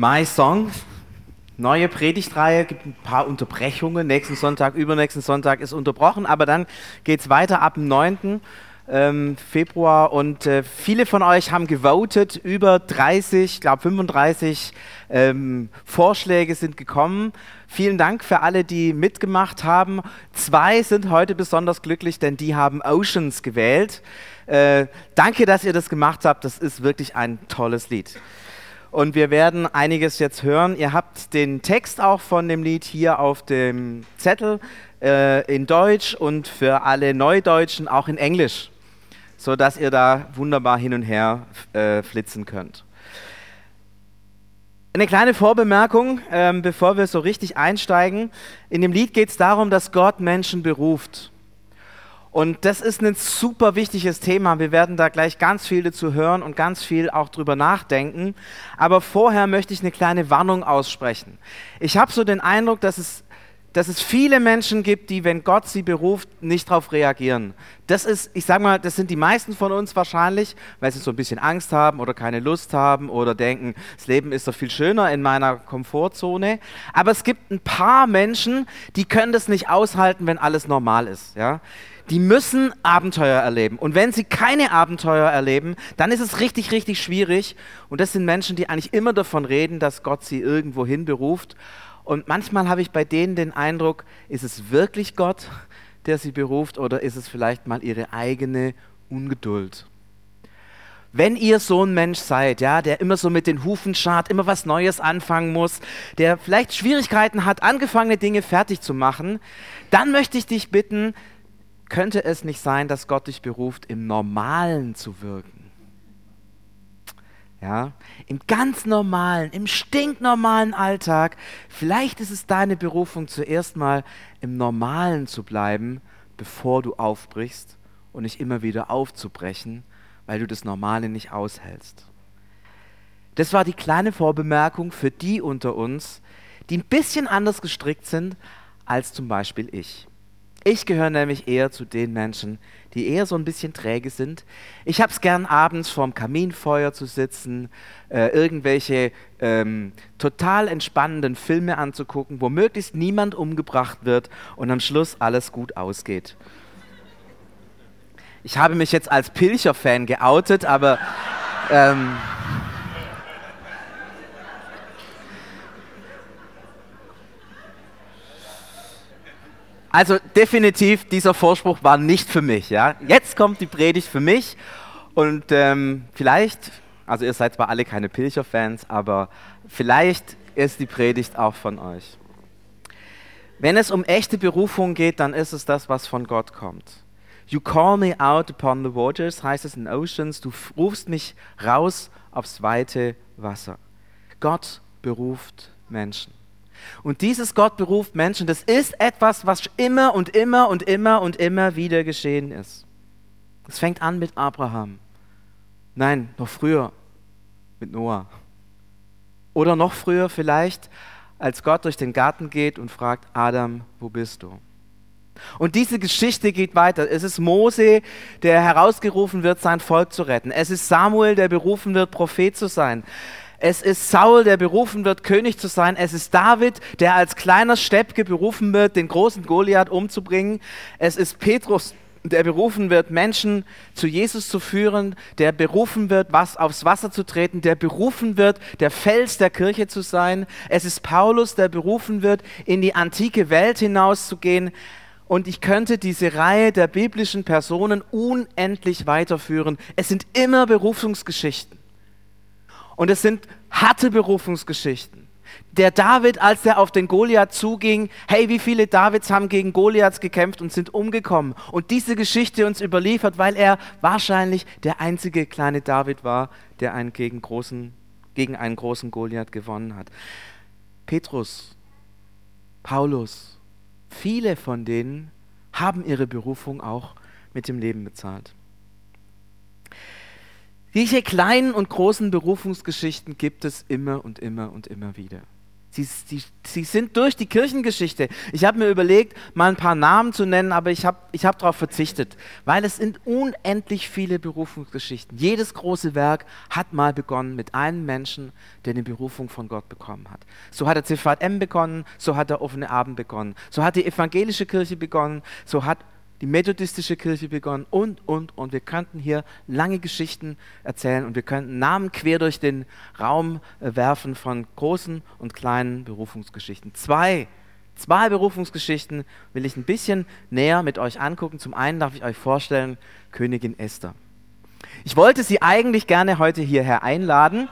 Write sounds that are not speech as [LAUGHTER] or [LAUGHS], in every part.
My Song, neue Predigtreihe, gibt ein paar Unterbrechungen. Nächsten Sonntag, übernächsten Sonntag ist unterbrochen, aber dann geht es weiter ab dem 9. Ähm, Februar und äh, viele von euch haben gewotet, über 30, ich glaube 35 ähm, Vorschläge sind gekommen. Vielen Dank für alle, die mitgemacht haben. Zwei sind heute besonders glücklich, denn die haben Oceans gewählt. Äh, danke, dass ihr das gemacht habt. Das ist wirklich ein tolles Lied. Und wir werden einiges jetzt hören. Ihr habt den Text auch von dem Lied hier auf dem Zettel äh, in Deutsch und für alle Neudeutschen auch in Englisch, sodass ihr da wunderbar hin und her äh, flitzen könnt. Eine kleine Vorbemerkung, ähm, bevor wir so richtig einsteigen. In dem Lied geht es darum, dass Gott Menschen beruft. Und das ist ein super wichtiges Thema. Wir werden da gleich ganz viel dazu hören und ganz viel auch drüber nachdenken. Aber vorher möchte ich eine kleine Warnung aussprechen. Ich habe so den Eindruck, dass es, dass es viele Menschen gibt, die, wenn Gott sie beruft, nicht darauf reagieren. Das ist, ich sage mal, das sind die meisten von uns wahrscheinlich, weil sie so ein bisschen Angst haben oder keine Lust haben oder denken, das Leben ist doch viel schöner in meiner Komfortzone. Aber es gibt ein paar Menschen, die können das nicht aushalten, wenn alles normal ist. Ja? Die müssen Abenteuer erleben. Und wenn sie keine Abenteuer erleben, dann ist es richtig, richtig schwierig. Und das sind Menschen, die eigentlich immer davon reden, dass Gott sie irgendwo hin beruft. Und manchmal habe ich bei denen den Eindruck, ist es wirklich Gott, der sie beruft, oder ist es vielleicht mal ihre eigene Ungeduld? Wenn ihr so ein Mensch seid, ja, der immer so mit den Hufen scharrt, immer was Neues anfangen muss, der vielleicht Schwierigkeiten hat, angefangene Dinge fertig zu machen, dann möchte ich dich bitten, könnte es nicht sein, dass Gott dich beruft, im Normalen zu wirken? Ja, im ganz normalen, im stinknormalen Alltag. Vielleicht ist es deine Berufung, zuerst mal im Normalen zu bleiben, bevor du aufbrichst und nicht immer wieder aufzubrechen, weil du das Normale nicht aushältst. Das war die kleine Vorbemerkung für die unter uns, die ein bisschen anders gestrickt sind als zum Beispiel ich. Ich gehöre nämlich eher zu den Menschen, die eher so ein bisschen träge sind. Ich habe es gern abends vorm Kaminfeuer zu sitzen, äh, irgendwelche ähm, total entspannenden Filme anzugucken, wo möglichst niemand umgebracht wird und am Schluss alles gut ausgeht. Ich habe mich jetzt als Pilcher-Fan geoutet, aber ähm, Also definitiv, dieser Vorspruch war nicht für mich. Ja? Jetzt kommt die Predigt für mich und ähm, vielleicht, also ihr seid zwar alle keine Pilcher-Fans, aber vielleicht ist die Predigt auch von euch. Wenn es um echte Berufung geht, dann ist es das, was von Gott kommt. You call me out upon the waters, heißt es in Oceans, du rufst mich raus aufs weite Wasser. Gott beruft Menschen. Und dieses Gott beruft Menschen, das ist etwas, was immer und immer und immer und immer wieder geschehen ist. Es fängt an mit Abraham. Nein, noch früher mit Noah. Oder noch früher vielleicht, als Gott durch den Garten geht und fragt, Adam, wo bist du? Und diese Geschichte geht weiter. Es ist Mose, der herausgerufen wird, sein Volk zu retten. Es ist Samuel, der berufen wird, Prophet zu sein. Es ist Saul, der berufen wird, König zu sein. Es ist David, der als kleiner Steppke berufen wird, den großen Goliath umzubringen. Es ist Petrus, der berufen wird, Menschen zu Jesus zu führen, der berufen wird, was aufs Wasser zu treten, der berufen wird, der Fels der Kirche zu sein. Es ist Paulus, der berufen wird, in die antike Welt hinauszugehen. Und ich könnte diese Reihe der biblischen Personen unendlich weiterführen. Es sind immer Berufungsgeschichten. Und es sind harte Berufungsgeschichten. Der David, als er auf den Goliath zuging, hey, wie viele Davids haben gegen Goliaths gekämpft und sind umgekommen? Und diese Geschichte uns überliefert, weil er wahrscheinlich der einzige kleine David war, der einen gegen, großen, gegen einen großen Goliath gewonnen hat. Petrus, Paulus, viele von denen haben ihre Berufung auch mit dem Leben bezahlt. Diese kleinen und großen Berufungsgeschichten gibt es immer und immer und immer wieder. Sie, sie, sie sind durch die Kirchengeschichte. Ich habe mir überlegt, mal ein paar Namen zu nennen, aber ich habe ich hab darauf verzichtet, weil es sind unendlich viele Berufungsgeschichten. Jedes große Werk hat mal begonnen mit einem Menschen, der eine Berufung von Gott bekommen hat. So hat der CVM begonnen, so hat der offene Abend begonnen, so hat die evangelische Kirche begonnen, so hat die methodistische Kirche begonnen und, und, und. Wir könnten hier lange Geschichten erzählen und wir könnten Namen quer durch den Raum äh, werfen von großen und kleinen Berufungsgeschichten. Zwei, zwei Berufungsgeschichten will ich ein bisschen näher mit euch angucken. Zum einen darf ich euch vorstellen, Königin Esther. Ich wollte sie eigentlich gerne heute hierher einladen.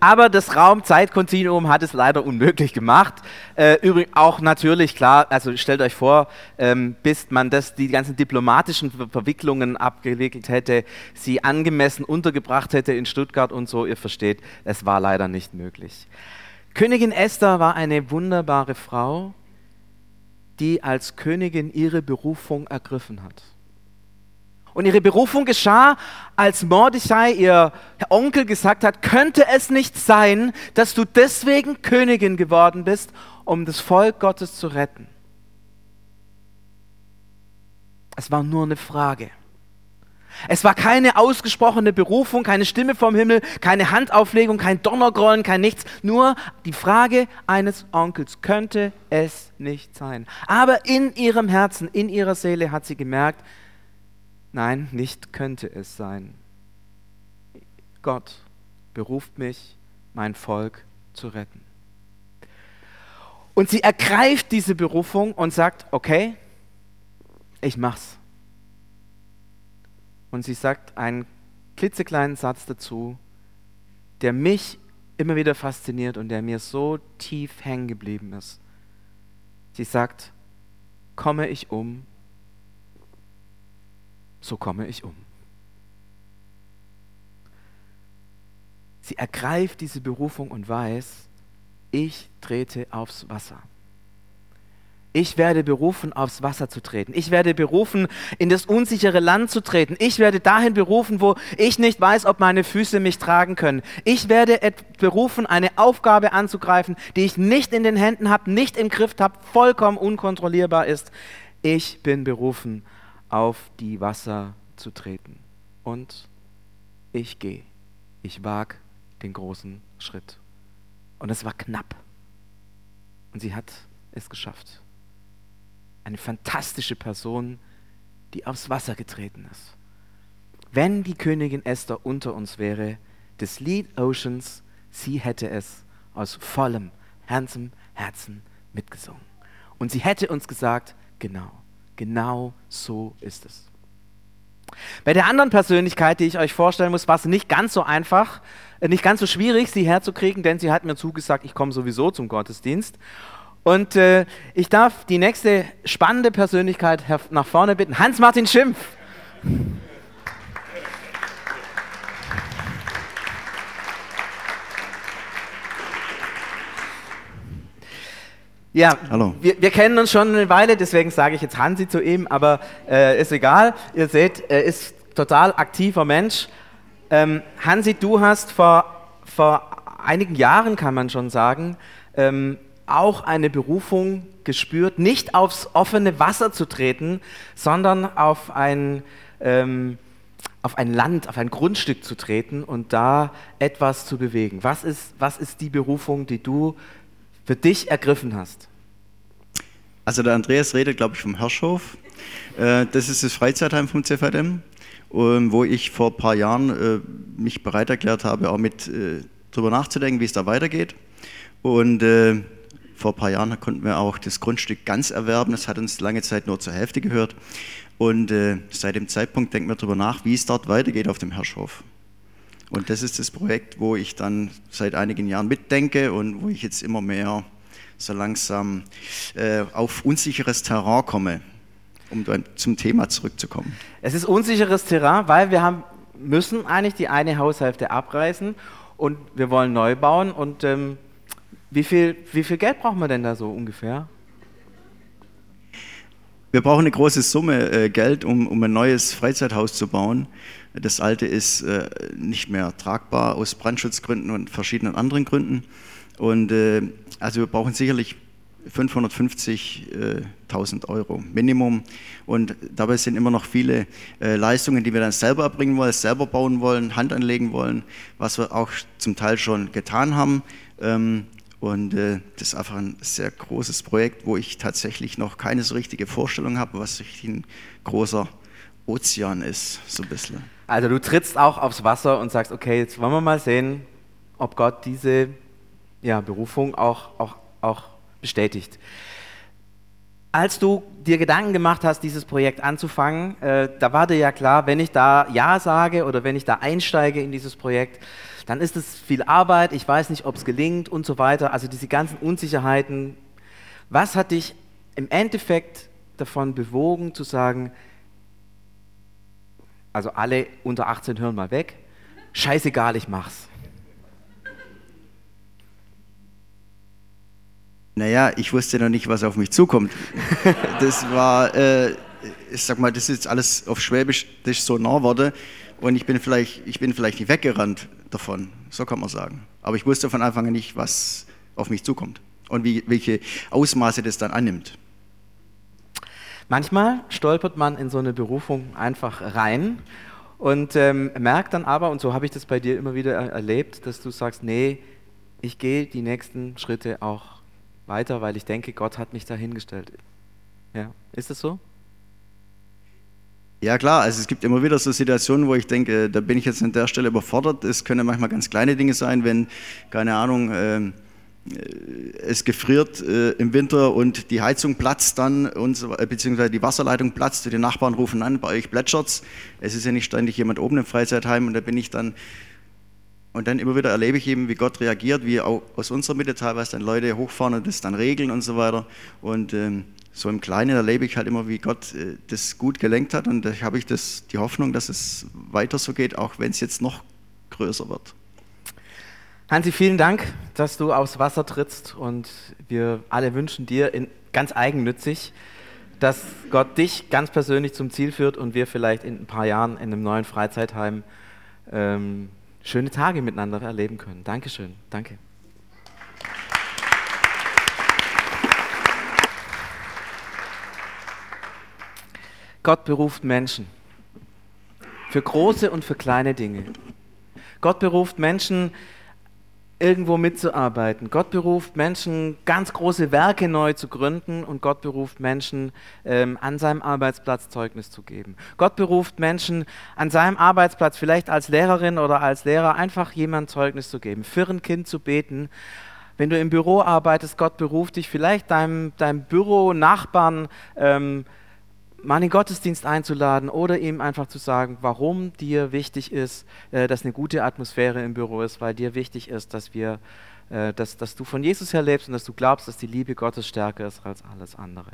Aber das Raum-Zeit-Kontinuum hat es leider unmöglich gemacht. Äh, übrigens auch natürlich, klar, also stellt euch vor, ähm, bis man das, die ganzen diplomatischen Verwicklungen abgewickelt hätte, sie angemessen untergebracht hätte in Stuttgart und so, ihr versteht, es war leider nicht möglich. Königin Esther war eine wunderbare Frau, die als Königin ihre Berufung ergriffen hat. Und ihre Berufung geschah, als Mordechai, ihr Onkel, gesagt hat, könnte es nicht sein, dass du deswegen Königin geworden bist, um das Volk Gottes zu retten. Es war nur eine Frage. Es war keine ausgesprochene Berufung, keine Stimme vom Himmel, keine Handauflegung, kein Donnergrollen, kein nichts. Nur die Frage eines Onkels, könnte es nicht sein. Aber in ihrem Herzen, in ihrer Seele hat sie gemerkt, Nein, nicht könnte es sein. Gott beruft mich, mein Volk zu retten. Und sie ergreift diese Berufung und sagt, okay, ich mach's. Und sie sagt einen klitzekleinen Satz dazu, der mich immer wieder fasziniert und der mir so tief hängen geblieben ist. Sie sagt, komme ich um, so komme ich um. Sie ergreift diese Berufung und weiß, ich trete aufs Wasser. Ich werde berufen, aufs Wasser zu treten. Ich werde berufen, in das unsichere Land zu treten. Ich werde dahin berufen, wo ich nicht weiß, ob meine Füße mich tragen können. Ich werde berufen, eine Aufgabe anzugreifen, die ich nicht in den Händen habe, nicht im Griff habe, vollkommen unkontrollierbar ist. Ich bin berufen, auf die Wasser zu treten. Und ich gehe. Ich wage den großen Schritt. Und es war knapp. Und sie hat es geschafft. Eine fantastische Person, die aufs Wasser getreten ist. Wenn die Königin Esther unter uns wäre, des Lead Oceans, sie hätte es aus vollem, Herzen, Herzen mitgesungen. Und sie hätte uns gesagt, genau, Genau so ist es. Bei der anderen Persönlichkeit, die ich euch vorstellen muss, war es nicht ganz so einfach, äh, nicht ganz so schwierig, sie herzukriegen, denn sie hat mir zugesagt, ich komme sowieso zum Gottesdienst. Und äh, ich darf die nächste spannende Persönlichkeit nach vorne bitten, Hans-Martin Schimpf. Ja, Hallo. Wir, wir, kennen uns schon eine Weile, deswegen sage ich jetzt Hansi zu ihm, aber äh, ist egal. Ihr seht, er ist total aktiver Mensch. Ähm, Hansi, du hast vor, vor einigen Jahren, kann man schon sagen, ähm, auch eine Berufung gespürt, nicht aufs offene Wasser zu treten, sondern auf ein, ähm, auf ein Land, auf ein Grundstück zu treten und da etwas zu bewegen. Was ist, was ist die Berufung, die du für dich ergriffen hast? Also der Andreas redet, glaube ich, vom Hirschhof. Äh, das ist das Freizeitheim vom CVM, ähm, wo ich vor ein paar Jahren äh, mich bereit erklärt habe, auch mit äh, drüber nachzudenken, wie es da weitergeht. Und vor ein paar Jahren konnten wir auch das Grundstück ganz erwerben. Das hat uns lange Zeit nur zur Hälfte gehört. Und seit dem Zeitpunkt denken wir darüber nach, wie es dort weitergeht auf dem Hirschhof. Und das ist das Projekt, wo ich dann seit einigen Jahren mitdenke und wo ich jetzt immer mehr so langsam äh, auf unsicheres Terrain komme, um zum Thema zurückzukommen. Es ist unsicheres Terrain, weil wir haben, müssen eigentlich die eine Haushälfte abreißen und wir wollen neu bauen. Und ähm, wie, viel, wie viel Geld brauchen wir denn da so ungefähr? Wir brauchen eine große Summe äh, Geld, um, um ein neues Freizeithaus zu bauen. Das alte ist äh, nicht mehr tragbar aus Brandschutzgründen und verschiedenen anderen Gründen. Und äh, also wir brauchen sicherlich 550.000 Euro Minimum. Und dabei sind immer noch viele äh, Leistungen, die wir dann selber erbringen wollen, selber bauen wollen, Hand anlegen wollen, was wir auch zum Teil schon getan haben. Ähm, und äh, das ist einfach ein sehr großes Projekt, wo ich tatsächlich noch keine so richtige Vorstellung habe, was ein großer Ozean ist, so ein bisschen. Also du trittst auch aufs Wasser und sagst, okay, jetzt wollen wir mal sehen, ob Gott diese ja, Berufung auch, auch, auch bestätigt. Als du dir Gedanken gemacht hast, dieses Projekt anzufangen, äh, da war dir ja klar, wenn ich da Ja sage oder wenn ich da einsteige in dieses Projekt, dann ist es viel Arbeit, ich weiß nicht, ob es gelingt und so weiter. Also diese ganzen Unsicherheiten. Was hat dich im Endeffekt davon bewogen zu sagen, also alle unter 18 hören mal weg, scheißegal, ich mach's. Naja, ich wusste noch nicht, was auf mich zukommt. [LAUGHS] Das war, äh, ich sag mal, das ist jetzt alles auf Schwäbisch das ist so nah wurde und ich bin, vielleicht, ich bin vielleicht nicht weggerannt davon, so kann man sagen. Aber ich wusste von Anfang an nicht, was auf mich zukommt und wie, welche Ausmaße das dann annimmt. Manchmal stolpert man in so eine Berufung einfach rein und ähm, merkt dann aber, und so habe ich das bei dir immer wieder erlebt, dass du sagst, nee, ich gehe die nächsten Schritte auch weiter, weil ich denke, Gott hat mich dahingestellt. Ja, ist das so? Ja klar, also es gibt immer wieder so Situationen, wo ich denke, da bin ich jetzt an der Stelle überfordert. Es können manchmal ganz kleine Dinge sein, wenn, keine Ahnung, äh, es gefriert äh, im Winter und die Heizung platzt dann, und so, beziehungsweise die Wasserleitung platzt, die Nachbarn rufen an, bei euch plätschert's. Es ist ja nicht ständig jemand oben im Freizeitheim und da bin ich dann, und dann immer wieder erlebe ich eben, wie Gott reagiert, wie auch aus unserer Mitte teilweise dann Leute hochfahren und das dann regeln und so weiter. Und ähm, so im Kleinen erlebe ich halt immer, wie Gott äh, das gut gelenkt hat und da habe ich das, die Hoffnung, dass es weiter so geht, auch wenn es jetzt noch größer wird. Hansi, vielen Dank, dass du aufs Wasser trittst und wir alle wünschen dir in, ganz eigennützig, dass Gott dich ganz persönlich zum Ziel führt und wir vielleicht in ein paar Jahren in einem neuen Freizeitheim ähm, schöne Tage miteinander erleben können. Dankeschön, danke. Gott beruft Menschen für große und für kleine Dinge. Gott beruft Menschen, irgendwo mitzuarbeiten. Gott beruft Menschen, ganz große Werke neu zu gründen und Gott beruft Menschen, ähm, an seinem Arbeitsplatz Zeugnis zu geben. Gott beruft Menschen, an seinem Arbeitsplatz, vielleicht als Lehrerin oder als Lehrer, einfach jemand Zeugnis zu geben, für ein Kind zu beten. Wenn du im Büro arbeitest, Gott beruft dich, vielleicht deinem, deinem Büro-Nachbarn ähm, mal in den Gottesdienst einzuladen oder ihm einfach zu sagen, warum dir wichtig ist, äh, dass eine gute Atmosphäre im Büro ist, weil dir wichtig ist, dass wir, äh, dass, dass du von Jesus her lebst und dass du glaubst, dass die Liebe Gottes stärker ist als alles andere.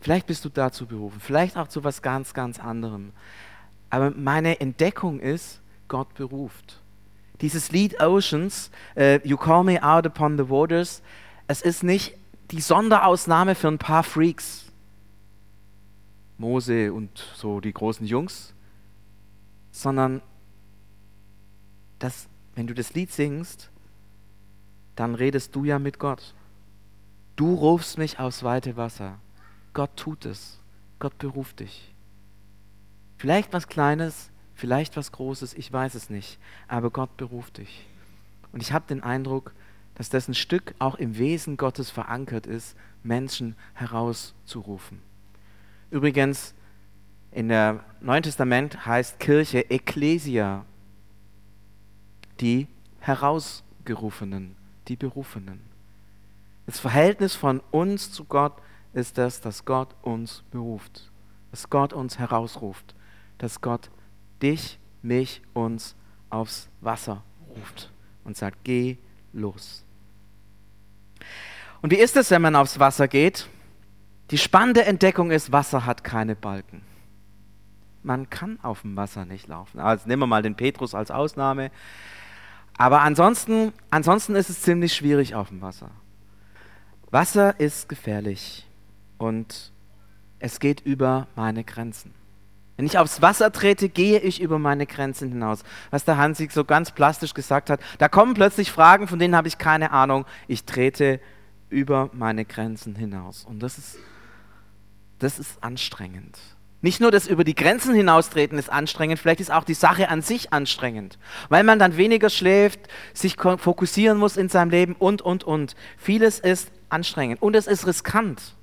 Vielleicht bist du dazu berufen, vielleicht auch zu was ganz, ganz anderem. Aber meine Entdeckung ist, Gott beruft. Dieses Lied Oceans, uh, You Call Me Out Upon the Waters, es ist nicht die Sonderausnahme für ein paar Freaks Mose und so die großen Jungs, sondern dass, wenn du das Lied singst, dann redest du ja mit Gott. Du rufst mich aufs weite Wasser. Gott tut es. Gott beruft dich. Vielleicht was Kleines, vielleicht was Großes, ich weiß es nicht, aber Gott beruft dich. Und ich habe den Eindruck, dass das ein Stück auch im Wesen Gottes verankert ist, Menschen herauszurufen. Übrigens, in der Neuen Testament heißt Kirche Ecclesia, die Herausgerufenen, die Berufenen. Das Verhältnis von uns zu Gott ist das, dass Gott uns beruft, dass Gott uns herausruft, dass Gott dich, mich, uns aufs Wasser ruft und sagt, geh los. Und wie ist es, wenn man aufs Wasser geht? Die spannende Entdeckung ist, Wasser hat keine Balken. Man kann auf dem Wasser nicht laufen. Also nehmen wir mal den Petrus als Ausnahme. Aber ansonsten, ansonsten ist es ziemlich schwierig auf dem Wasser. Wasser ist gefährlich und es geht über meine Grenzen. Wenn ich aufs Wasser trete, gehe ich über meine Grenzen hinaus. Was der Hansi so ganz plastisch gesagt hat. Da kommen plötzlich Fragen, von denen habe ich keine Ahnung. Ich trete über meine Grenzen hinaus. Und das ist, das ist anstrengend. Nicht nur das über die Grenzen hinaustreten ist anstrengend, vielleicht ist auch die Sache an sich anstrengend, weil man dann weniger schläft, sich fokussieren muss in seinem Leben und, und, und. Vieles ist anstrengend und es ist riskant.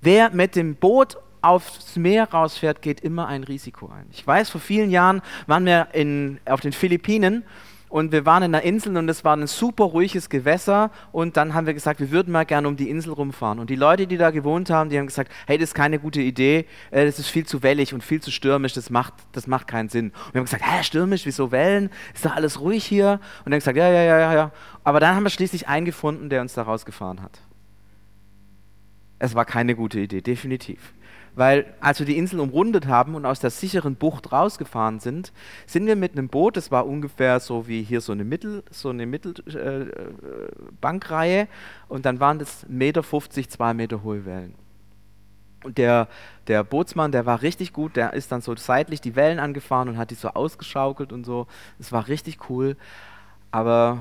Wer mit dem Boot aufs Meer rausfährt, geht immer ein Risiko ein. Ich weiß, vor vielen Jahren waren wir in, auf den Philippinen und wir waren in einer Insel und es war ein super ruhiges Gewässer und dann haben wir gesagt, wir würden mal gerne um die Insel rumfahren. Und die Leute, die da gewohnt haben, die haben gesagt, hey, das ist keine gute Idee, äh, das ist viel zu wellig und viel zu stürmisch, das macht, das macht keinen Sinn. Und wir haben gesagt, hä, stürmisch, wieso Wellen? Ist doch alles ruhig hier? Und dann haben gesagt, ja, ja, ja, ja, ja. Aber dann haben wir schließlich einen gefunden, der uns da rausgefahren hat. Es war keine gute Idee, definitiv weil als wir die Insel umrundet haben und aus der sicheren Bucht rausgefahren sind, sind wir mit einem Boot, das war ungefähr so wie hier so eine Mittel, so eine Mittelbankreihe, äh, und dann waren das 1,50 Meter, zwei Meter hohe Wellen. Und der, der Bootsmann, der war richtig gut, der ist dann so seitlich die Wellen angefahren und hat die so ausgeschaukelt und so. Es war richtig cool. Aber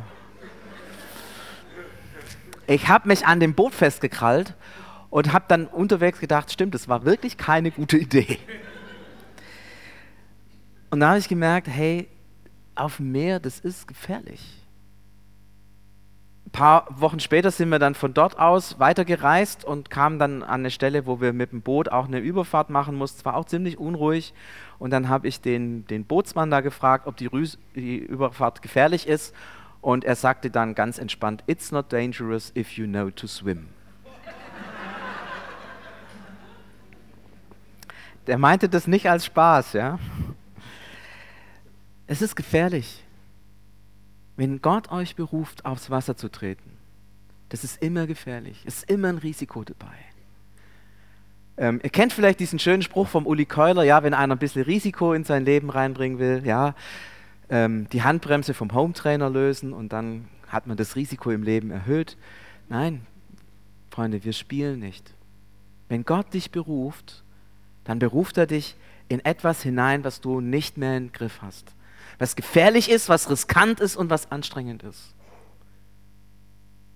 ich habe mich an dem Boot festgekrallt und habe dann unterwegs gedacht, stimmt, das war wirklich keine gute Idee. Und da habe ich gemerkt, hey, auf dem Meer, das ist gefährlich. Ein paar Wochen später sind wir dann von dort aus weitergereist und kamen dann an eine Stelle, wo wir mit dem Boot auch eine Überfahrt machen mussten. Es war auch ziemlich unruhig. Und dann habe ich den, den Bootsmann da gefragt, ob die, Rüs die Überfahrt gefährlich ist. Und er sagte dann ganz entspannt, It's not dangerous if you know to swim. Der meinte das nicht als Spaß, ja. Es ist gefährlich, wenn Gott euch beruft, aufs Wasser zu treten. Das ist immer gefährlich. Es ist immer ein Risiko dabei. Ähm, ihr kennt vielleicht diesen schönen Spruch vom Uli Keuler, ja, wenn einer ein bisschen Risiko in sein Leben reinbringen will, ja, ähm, die Handbremse vom Hometrainer lösen und dann hat man das Risiko im Leben erhöht. Nein, Freunde, wir spielen nicht. Wenn Gott dich beruft, dann beruft er dich in etwas hinein, was du nicht mehr im Griff hast. Was gefährlich ist, was riskant ist und was anstrengend ist.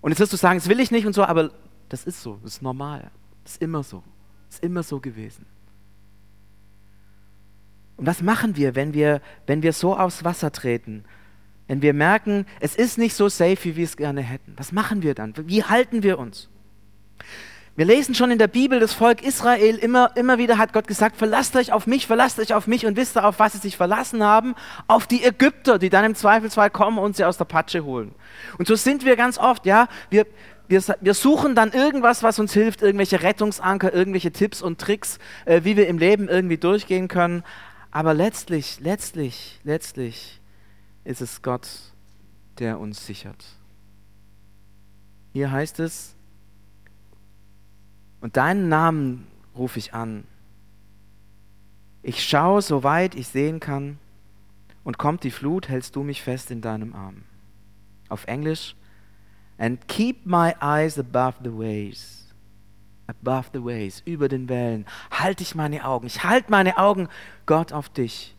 Und jetzt wirst du sagen, das will ich nicht und so, aber das ist so, das ist normal. Das ist immer so. Das ist immer so gewesen. Und was machen wir, wenn wir, wenn wir so aufs Wasser treten? Wenn wir merken, es ist nicht so safe, wie wir es gerne hätten. Was machen wir dann? Wie halten wir uns? Wir lesen schon in der Bibel, das Volk Israel, immer, immer wieder hat Gott gesagt, verlasst euch auf mich, verlasst euch auf mich und wisst ihr, auf was sie sich verlassen haben? Auf die Ägypter, die dann im Zweifelsfall kommen und sie aus der Patsche holen. Und so sind wir ganz oft, ja, wir, wir, wir suchen dann irgendwas, was uns hilft, irgendwelche Rettungsanker, irgendwelche Tipps und Tricks, äh, wie wir im Leben irgendwie durchgehen können. Aber letztlich, letztlich, letztlich ist es Gott, der uns sichert. Hier heißt es, und deinen Namen rufe ich an. Ich schaue, soweit ich sehen kann, und kommt die Flut, hältst du mich fest in deinem Arm. Auf Englisch, and keep my eyes above the waves. Above the waves, über den Wellen. Halte ich meine Augen. Ich halte meine Augen, Gott, auf dich.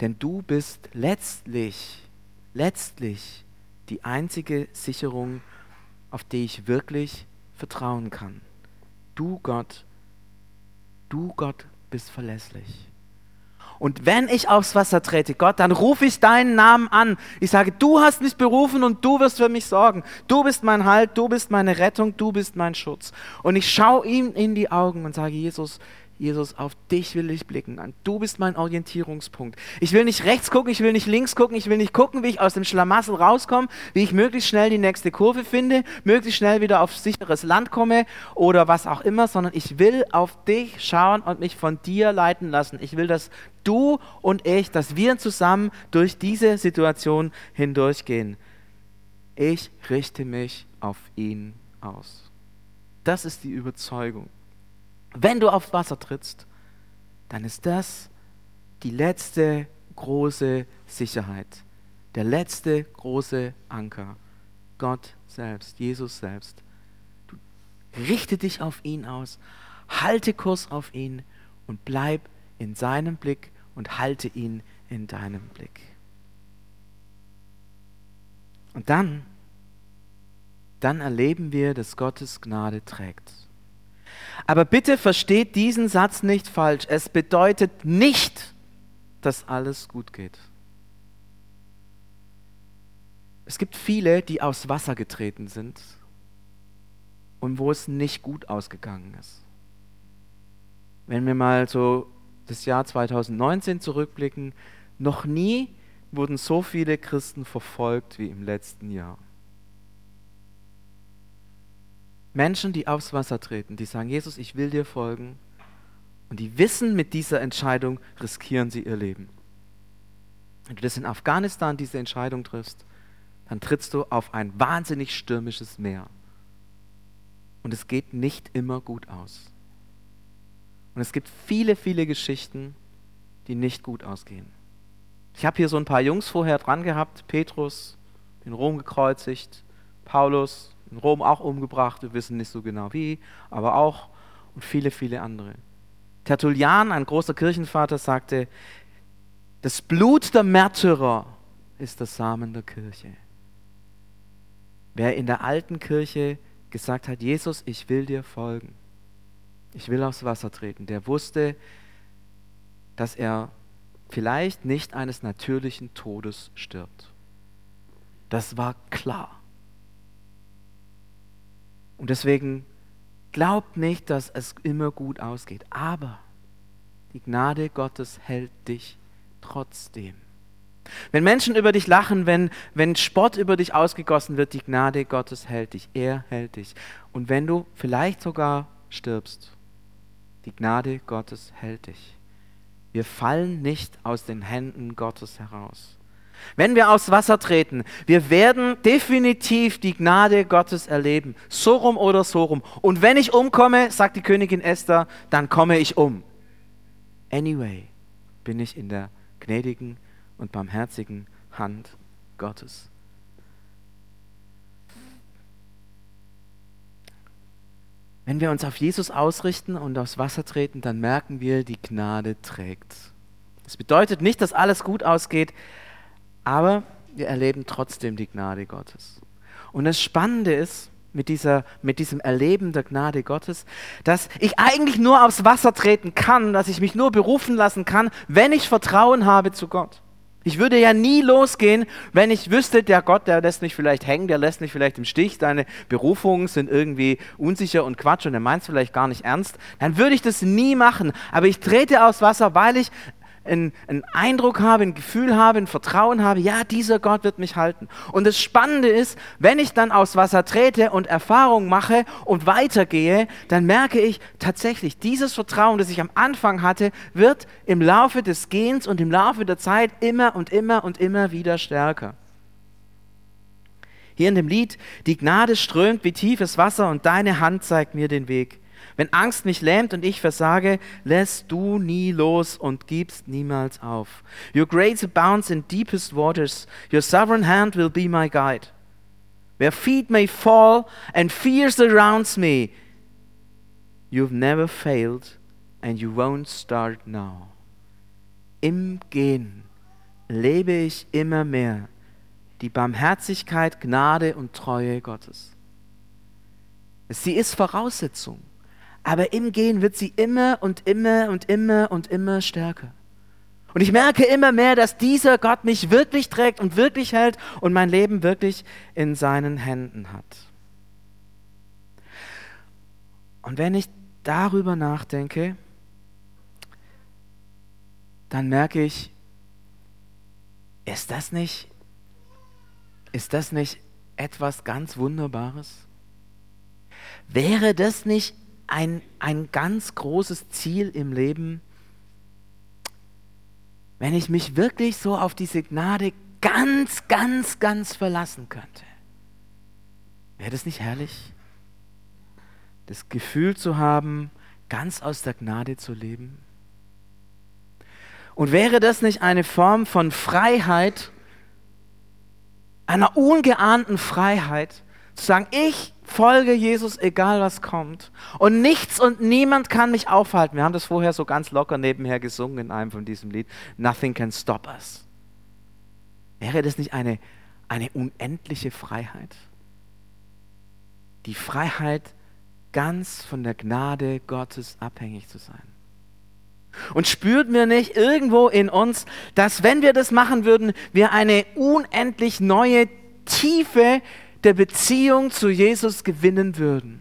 Denn du bist letztlich, letztlich die einzige Sicherung, auf die ich wirklich vertrauen kann. Du Gott, du Gott bist verlässlich. Und wenn ich aufs Wasser trete, Gott, dann rufe ich deinen Namen an. Ich sage, du hast mich berufen und du wirst für mich sorgen. Du bist mein Halt, du bist meine Rettung, du bist mein Schutz. Und ich schaue ihm in die Augen und sage, Jesus, Jesus, auf dich will ich blicken. Du bist mein Orientierungspunkt. Ich will nicht rechts gucken, ich will nicht links gucken, ich will nicht gucken, wie ich aus dem Schlamassel rauskomme, wie ich möglichst schnell die nächste Kurve finde, möglichst schnell wieder auf sicheres Land komme oder was auch immer, sondern ich will auf dich schauen und mich von dir leiten lassen. Ich will, dass du und ich, dass wir zusammen durch diese Situation hindurchgehen. Ich richte mich auf ihn aus. Das ist die Überzeugung. Wenn du aufs Wasser trittst, dann ist das die letzte große Sicherheit, der letzte große Anker. Gott selbst, Jesus selbst. Du richte dich auf ihn aus, halte Kurs auf ihn und bleib in seinem Blick und halte ihn in deinem Blick. Und dann, dann erleben wir, dass Gottes Gnade trägt. Aber bitte versteht diesen Satz nicht falsch. Es bedeutet nicht, dass alles gut geht. Es gibt viele, die aus Wasser getreten sind und wo es nicht gut ausgegangen ist. Wenn wir mal so das Jahr 2019 zurückblicken, noch nie wurden so viele Christen verfolgt wie im letzten Jahr. Menschen, die aufs Wasser treten, die sagen, Jesus, ich will dir folgen. Und die wissen, mit dieser Entscheidung riskieren sie ihr Leben. Wenn du das in Afghanistan diese Entscheidung triffst, dann trittst du auf ein wahnsinnig stürmisches Meer. Und es geht nicht immer gut aus. Und es gibt viele, viele Geschichten, die nicht gut ausgehen. Ich habe hier so ein paar Jungs vorher dran gehabt. Petrus, in Rom gekreuzigt, Paulus, in Rom auch umgebracht, wir wissen nicht so genau wie, aber auch und viele, viele andere. Tertullian, ein großer Kirchenvater, sagte, das Blut der Märtyrer ist der Samen der Kirche. Wer in der alten Kirche gesagt hat, Jesus, ich will dir folgen, ich will aufs Wasser treten, der wusste, dass er vielleicht nicht eines natürlichen Todes stirbt. Das war klar. Und deswegen glaubt nicht, dass es immer gut ausgeht. Aber die Gnade Gottes hält dich trotzdem. Wenn Menschen über dich lachen, wenn, wenn Spott über dich ausgegossen wird, die Gnade Gottes hält dich. Er hält dich. Und wenn du vielleicht sogar stirbst, die Gnade Gottes hält dich. Wir fallen nicht aus den Händen Gottes heraus. Wenn wir aufs Wasser treten, wir werden definitiv die Gnade Gottes erleben. So rum oder so rum. Und wenn ich umkomme, sagt die Königin Esther, dann komme ich um. Anyway, bin ich in der gnädigen und barmherzigen Hand Gottes. Wenn wir uns auf Jesus ausrichten und aufs Wasser treten, dann merken wir, die Gnade trägt. Das bedeutet nicht, dass alles gut ausgeht, aber wir erleben trotzdem die Gnade Gottes. Und das Spannende ist, mit, dieser, mit diesem Erleben der Gnade Gottes, dass ich eigentlich nur aufs Wasser treten kann, dass ich mich nur berufen lassen kann, wenn ich Vertrauen habe zu Gott. Ich würde ja nie losgehen, wenn ich wüsste, der Gott, der lässt mich vielleicht hängen, der lässt mich vielleicht im Stich, deine Berufungen sind irgendwie unsicher und Quatsch und er meint es vielleicht gar nicht ernst. Dann würde ich das nie machen. Aber ich trete aufs Wasser, weil ich einen, einen Eindruck habe, ein Gefühl habe, ein Vertrauen habe, ja, dieser Gott wird mich halten. Und das Spannende ist, wenn ich dann aufs Wasser trete und Erfahrung mache und weitergehe, dann merke ich tatsächlich, dieses Vertrauen, das ich am Anfang hatte, wird im Laufe des Gehens und im Laufe der Zeit immer und immer und immer wieder stärker. Hier in dem Lied, die Gnade strömt wie tiefes Wasser und deine Hand zeigt mir den Weg. Wenn Angst mich lähmt und ich versage, lässt du nie los und gibst niemals auf. Your grace abounds in deepest waters. Your sovereign hand will be my guide. Where feet may fall and fear surrounds me, you've never failed and you won't start now. Im Gehen lebe ich immer mehr die Barmherzigkeit, Gnade und Treue Gottes. Sie ist Voraussetzung aber im Gehen wird sie immer und immer und immer und immer stärker. Und ich merke immer mehr, dass dieser Gott mich wirklich trägt und wirklich hält und mein Leben wirklich in seinen Händen hat. Und wenn ich darüber nachdenke, dann merke ich, ist das nicht, ist das nicht etwas ganz Wunderbares? Wäre das nicht ein, ein ganz großes Ziel im Leben, wenn ich mich wirklich so auf diese Gnade ganz, ganz, ganz verlassen könnte. Wäre das nicht herrlich? Das Gefühl zu haben, ganz aus der Gnade zu leben? Und wäre das nicht eine Form von Freiheit, einer ungeahnten Freiheit, zu sagen, ich folge Jesus, egal was kommt. Und nichts und niemand kann mich aufhalten. Wir haben das vorher so ganz locker nebenher gesungen in einem von diesem Lied. Nothing can stop us. Wäre das nicht eine, eine unendliche Freiheit? Die Freiheit, ganz von der Gnade Gottes abhängig zu sein. Und spürt mir nicht irgendwo in uns, dass wenn wir das machen würden, wir eine unendlich neue Tiefe der Beziehung zu Jesus gewinnen würden?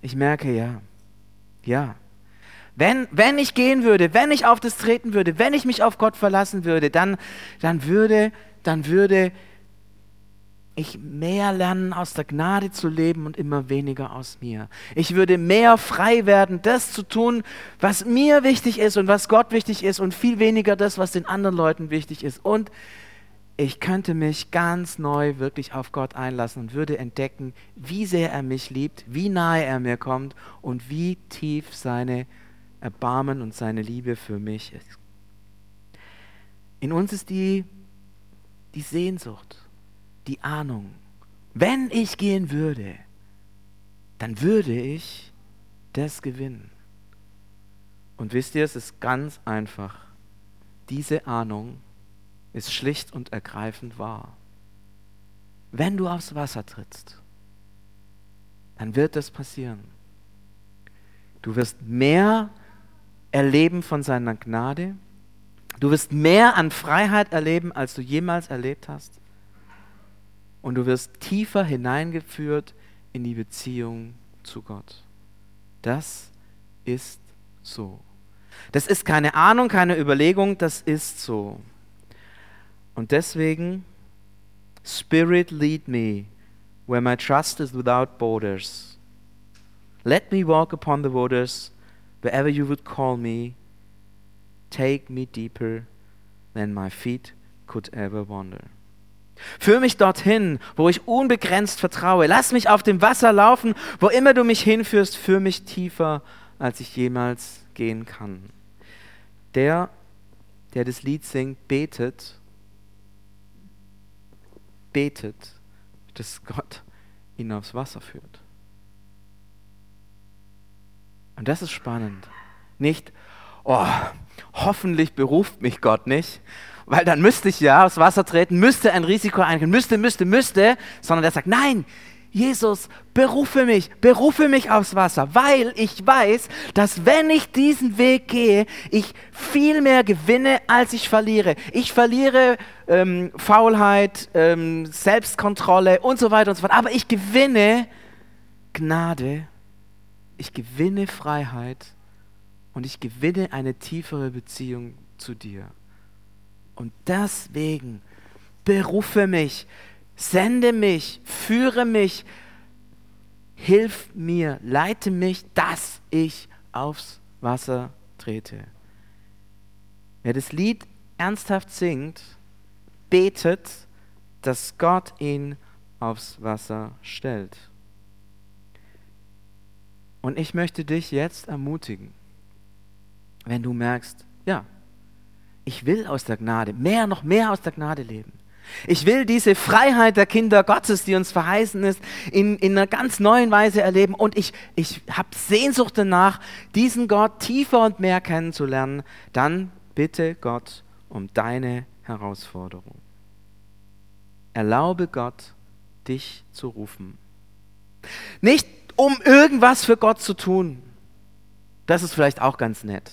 Ich merke ja, ja. Wenn, wenn ich gehen würde, wenn ich auf das treten würde, wenn ich mich auf Gott verlassen würde, dann, dann, würde, dann würde ich mehr lernen, aus der Gnade zu leben und immer weniger aus mir. Ich würde mehr frei werden, das zu tun, was mir wichtig ist und was Gott wichtig ist und viel weniger das, was den anderen Leuten wichtig ist. Und ich könnte mich ganz neu wirklich auf Gott einlassen und würde entdecken, wie sehr er mich liebt, wie nahe er mir kommt und wie tief seine Erbarmen und seine Liebe für mich ist. In uns ist die, die Sehnsucht die Ahnung, wenn ich gehen würde, dann würde ich das gewinnen. Und wisst ihr, es ist ganz einfach. Diese Ahnung ist schlicht und ergreifend wahr. Wenn du aufs Wasser trittst, dann wird das passieren. Du wirst mehr erleben von seiner Gnade. Du wirst mehr an Freiheit erleben, als du jemals erlebt hast und du wirst tiefer hineingeführt in die Beziehung zu Gott. Das ist so. Das ist keine Ahnung, keine Überlegung, das ist so. Und deswegen, Spirit lead me where my trust is without borders. Let me walk upon the waters wherever you would call me. Take me deeper than my feet could ever wander. Führ mich dorthin, wo ich unbegrenzt vertraue. Lass mich auf dem Wasser laufen, wo immer du mich hinführst. Führ mich tiefer, als ich jemals gehen kann. Der, der das Lied singt, betet, betet, dass Gott ihn aufs Wasser führt. Und das ist spannend. Nicht, oh, hoffentlich beruft mich Gott nicht, weil dann müsste ich ja aufs Wasser treten, müsste ein Risiko eingehen, müsste, müsste, müsste, sondern er sagt, nein, Jesus, berufe mich, berufe mich aufs Wasser, weil ich weiß, dass wenn ich diesen Weg gehe, ich viel mehr gewinne, als ich verliere. Ich verliere ähm, Faulheit, ähm, Selbstkontrolle und so weiter und so fort, aber ich gewinne Gnade, ich gewinne Freiheit und ich gewinne eine tiefere Beziehung zu dir. Und deswegen berufe mich, sende mich, führe mich, hilf mir, leite mich, dass ich aufs Wasser trete. Wer das Lied ernsthaft singt, betet, dass Gott ihn aufs Wasser stellt. Und ich möchte dich jetzt ermutigen, wenn du merkst, ja, ich will aus der Gnade, mehr, noch mehr aus der Gnade leben. Ich will diese Freiheit der Kinder Gottes, die uns verheißen ist, in, in einer ganz neuen Weise erleben. Und ich, ich habe Sehnsucht danach, diesen Gott tiefer und mehr kennenzulernen. Dann bitte Gott um deine Herausforderung. Erlaube Gott, dich zu rufen. Nicht um irgendwas für Gott zu tun. Das ist vielleicht auch ganz nett.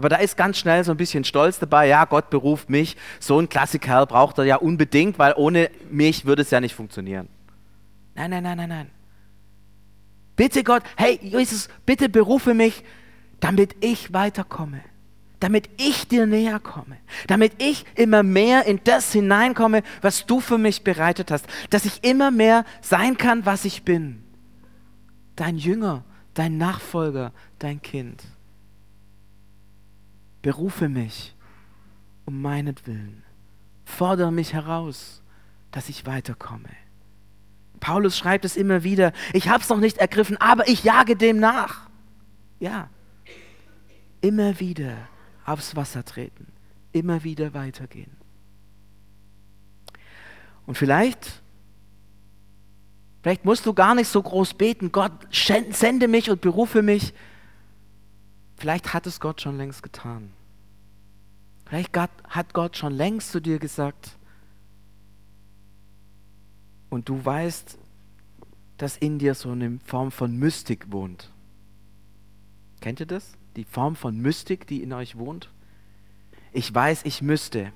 Aber da ist ganz schnell so ein bisschen Stolz dabei, ja, Gott beruft mich, so ein Klassiker braucht er ja unbedingt, weil ohne mich würde es ja nicht funktionieren. Nein, nein, nein, nein, nein. Bitte Gott, hey Jesus, bitte berufe mich, damit ich weiterkomme, damit ich dir näher komme, damit ich immer mehr in das hineinkomme, was du für mich bereitet hast, dass ich immer mehr sein kann, was ich bin. Dein Jünger, dein Nachfolger, dein Kind. Berufe mich um meinetwillen. Fordere mich heraus, dass ich weiterkomme. Paulus schreibt es immer wieder, ich habe es noch nicht ergriffen, aber ich jage dem nach. Ja, immer wieder aufs Wasser treten, immer wieder weitergehen. Und vielleicht Vielleicht musst du gar nicht so groß beten, Gott, sende mich und berufe mich. Vielleicht hat es Gott schon längst getan. Vielleicht hat Gott schon längst zu dir gesagt, und du weißt, dass in dir so eine Form von Mystik wohnt. Kennt ihr das? Die Form von Mystik, die in euch wohnt? Ich weiß, ich müsste.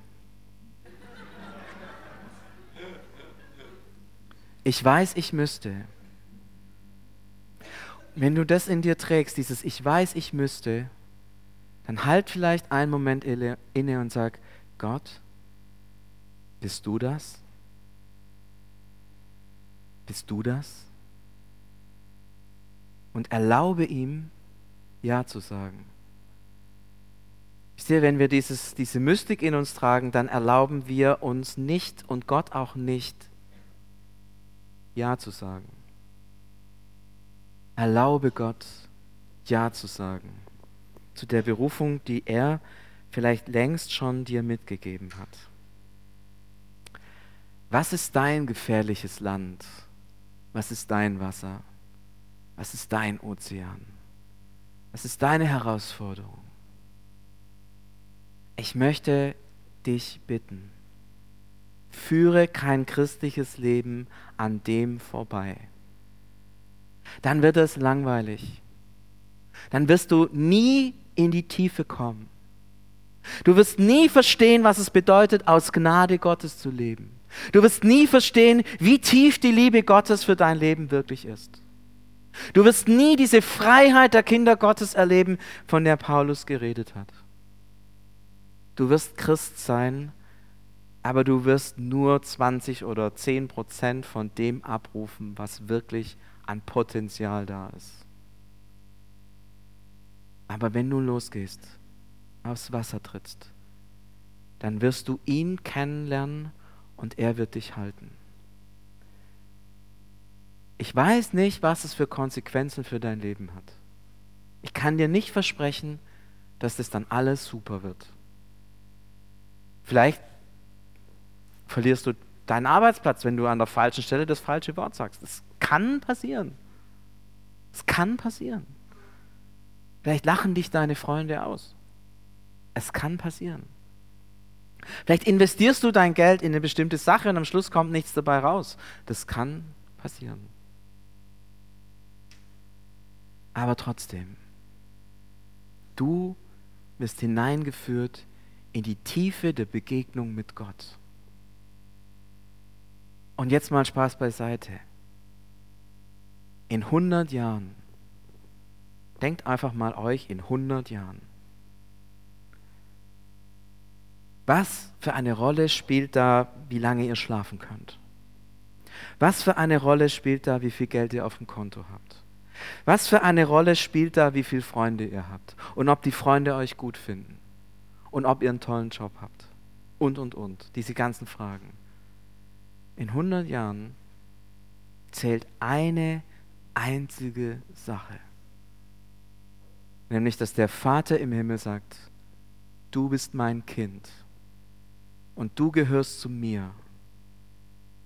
Ich weiß, ich müsste. Wenn du das in dir trägst, dieses Ich weiß, ich müsste, dann halt vielleicht einen Moment inne und sag, Gott, bist du das? Bist du das? Und erlaube ihm, Ja zu sagen. Ich sehe, wenn wir dieses, diese Mystik in uns tragen, dann erlauben wir uns nicht und Gott auch nicht, ja zu sagen. Erlaube Gott, Ja zu sagen zu der Berufung, die er vielleicht längst schon dir mitgegeben hat. Was ist dein gefährliches Land? Was ist dein Wasser? Was ist dein Ozean? Was ist deine Herausforderung? Ich möchte dich bitten, führe kein christliches Leben an dem vorbei. Dann wird es langweilig. Dann wirst du nie in die Tiefe kommen. Du wirst nie verstehen, was es bedeutet, aus Gnade Gottes zu leben. Du wirst nie verstehen, wie tief die Liebe Gottes für dein Leben wirklich ist. Du wirst nie diese Freiheit der Kinder Gottes erleben, von der Paulus geredet hat. Du wirst Christ sein, aber du wirst nur 20 oder 10 Prozent von dem abrufen, was wirklich an Potenzial da ist. Aber wenn du losgehst, aufs Wasser trittst, dann wirst du ihn kennenlernen und er wird dich halten. Ich weiß nicht, was es für Konsequenzen für dein Leben hat. Ich kann dir nicht versprechen, dass das dann alles super wird. Vielleicht verlierst du deinen Arbeitsplatz, wenn du an der falschen Stelle das falsche Wort sagst. Das kann passieren. Es kann passieren. Vielleicht lachen dich deine Freunde aus. Es kann passieren. Vielleicht investierst du dein Geld in eine bestimmte Sache und am Schluss kommt nichts dabei raus. Das kann passieren. Aber trotzdem, du wirst hineingeführt in die Tiefe der Begegnung mit Gott. Und jetzt mal Spaß beiseite. In 100 Jahren, denkt einfach mal euch in 100 Jahren. Was für eine Rolle spielt da, wie lange ihr schlafen könnt? Was für eine Rolle spielt da, wie viel Geld ihr auf dem Konto habt? Was für eine Rolle spielt da, wie viele Freunde ihr habt? Und ob die Freunde euch gut finden? Und ob ihr einen tollen Job habt? Und, und, und. Diese ganzen Fragen. In 100 Jahren zählt eine einzige Sache. Nämlich, dass der Vater im Himmel sagt, du bist mein Kind und du gehörst zu mir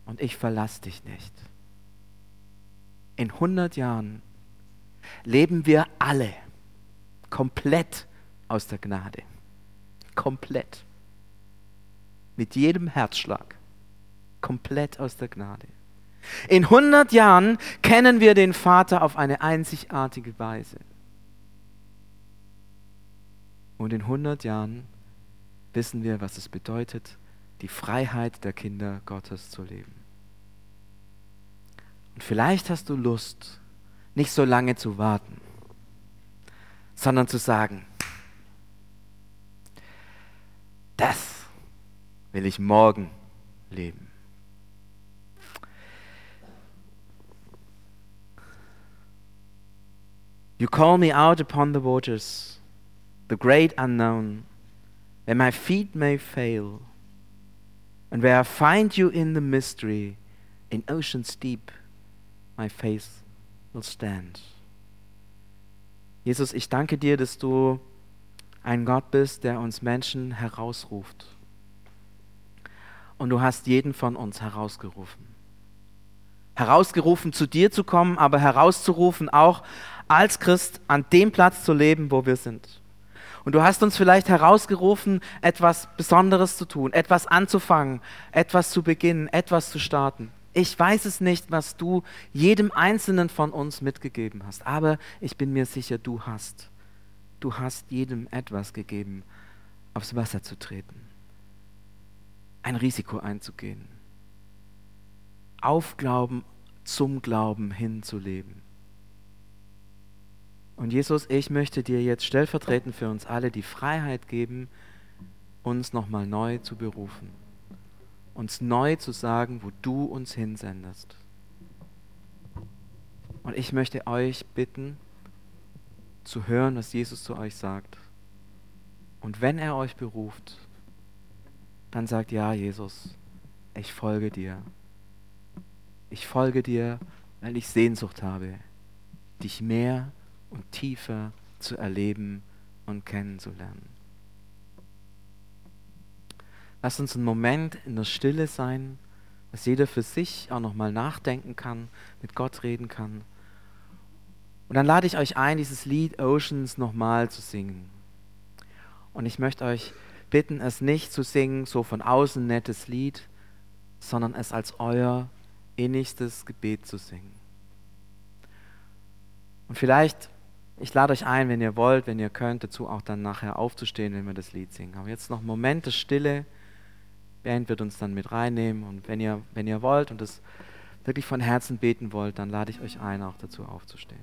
und ich verlasse dich nicht. In 100 Jahren leben wir alle komplett aus der Gnade. Komplett. Mit jedem Herzschlag. Komplett aus der Gnade. In 100 Jahren kennen wir den Vater auf eine einzigartige Weise. Und in 100 Jahren wissen wir, was es bedeutet, die Freiheit der Kinder Gottes zu leben. Und vielleicht hast du Lust, nicht so lange zu warten, sondern zu sagen, das will ich morgen leben. You call me out upon the waters the great unknown, where my feet may fail, and where I find you in the mystery, in oceans deep, my faith will stand. Jesus, ich danke dir, dass du ein Gott bist, der uns Menschen herausruft. Und du hast jeden von uns herausgerufen. herausgerufen, zu dir zu kommen, aber herauszurufen, auch als Christ an dem Platz zu leben, wo wir sind. Und du hast uns vielleicht herausgerufen, etwas Besonderes zu tun, etwas anzufangen, etwas zu beginnen, etwas zu starten. Ich weiß es nicht, was du jedem Einzelnen von uns mitgegeben hast, aber ich bin mir sicher, du hast. Du hast jedem etwas gegeben, aufs Wasser zu treten, ein Risiko einzugehen, auf Glauben zum Glauben hinzuleben. Und Jesus, ich möchte dir jetzt stellvertretend für uns alle die Freiheit geben, uns nochmal neu zu berufen uns neu zu sagen, wo du uns hinsendest. Und ich möchte euch bitten, zu hören, was Jesus zu euch sagt. Und wenn er euch beruft, dann sagt ja, Jesus, ich folge dir. Ich folge dir, weil ich Sehnsucht habe, dich mehr und tiefer zu erleben und kennenzulernen. Lass uns einen Moment in der Stille sein, dass jeder für sich auch nochmal nachdenken kann, mit Gott reden kann. Und dann lade ich euch ein, dieses Lied Oceans nochmal zu singen. Und ich möchte euch bitten, es nicht zu singen, so von außen nettes Lied, sondern es als euer innigstes Gebet zu singen. Und vielleicht, ich lade euch ein, wenn ihr wollt, wenn ihr könnt, dazu auch dann nachher aufzustehen, wenn wir das Lied singen. Aber jetzt noch Momente Stille. Band wird uns dann mit reinnehmen und wenn ihr, wenn ihr wollt und es wirklich von Herzen beten wollt, dann lade ich euch ein, auch dazu aufzustehen.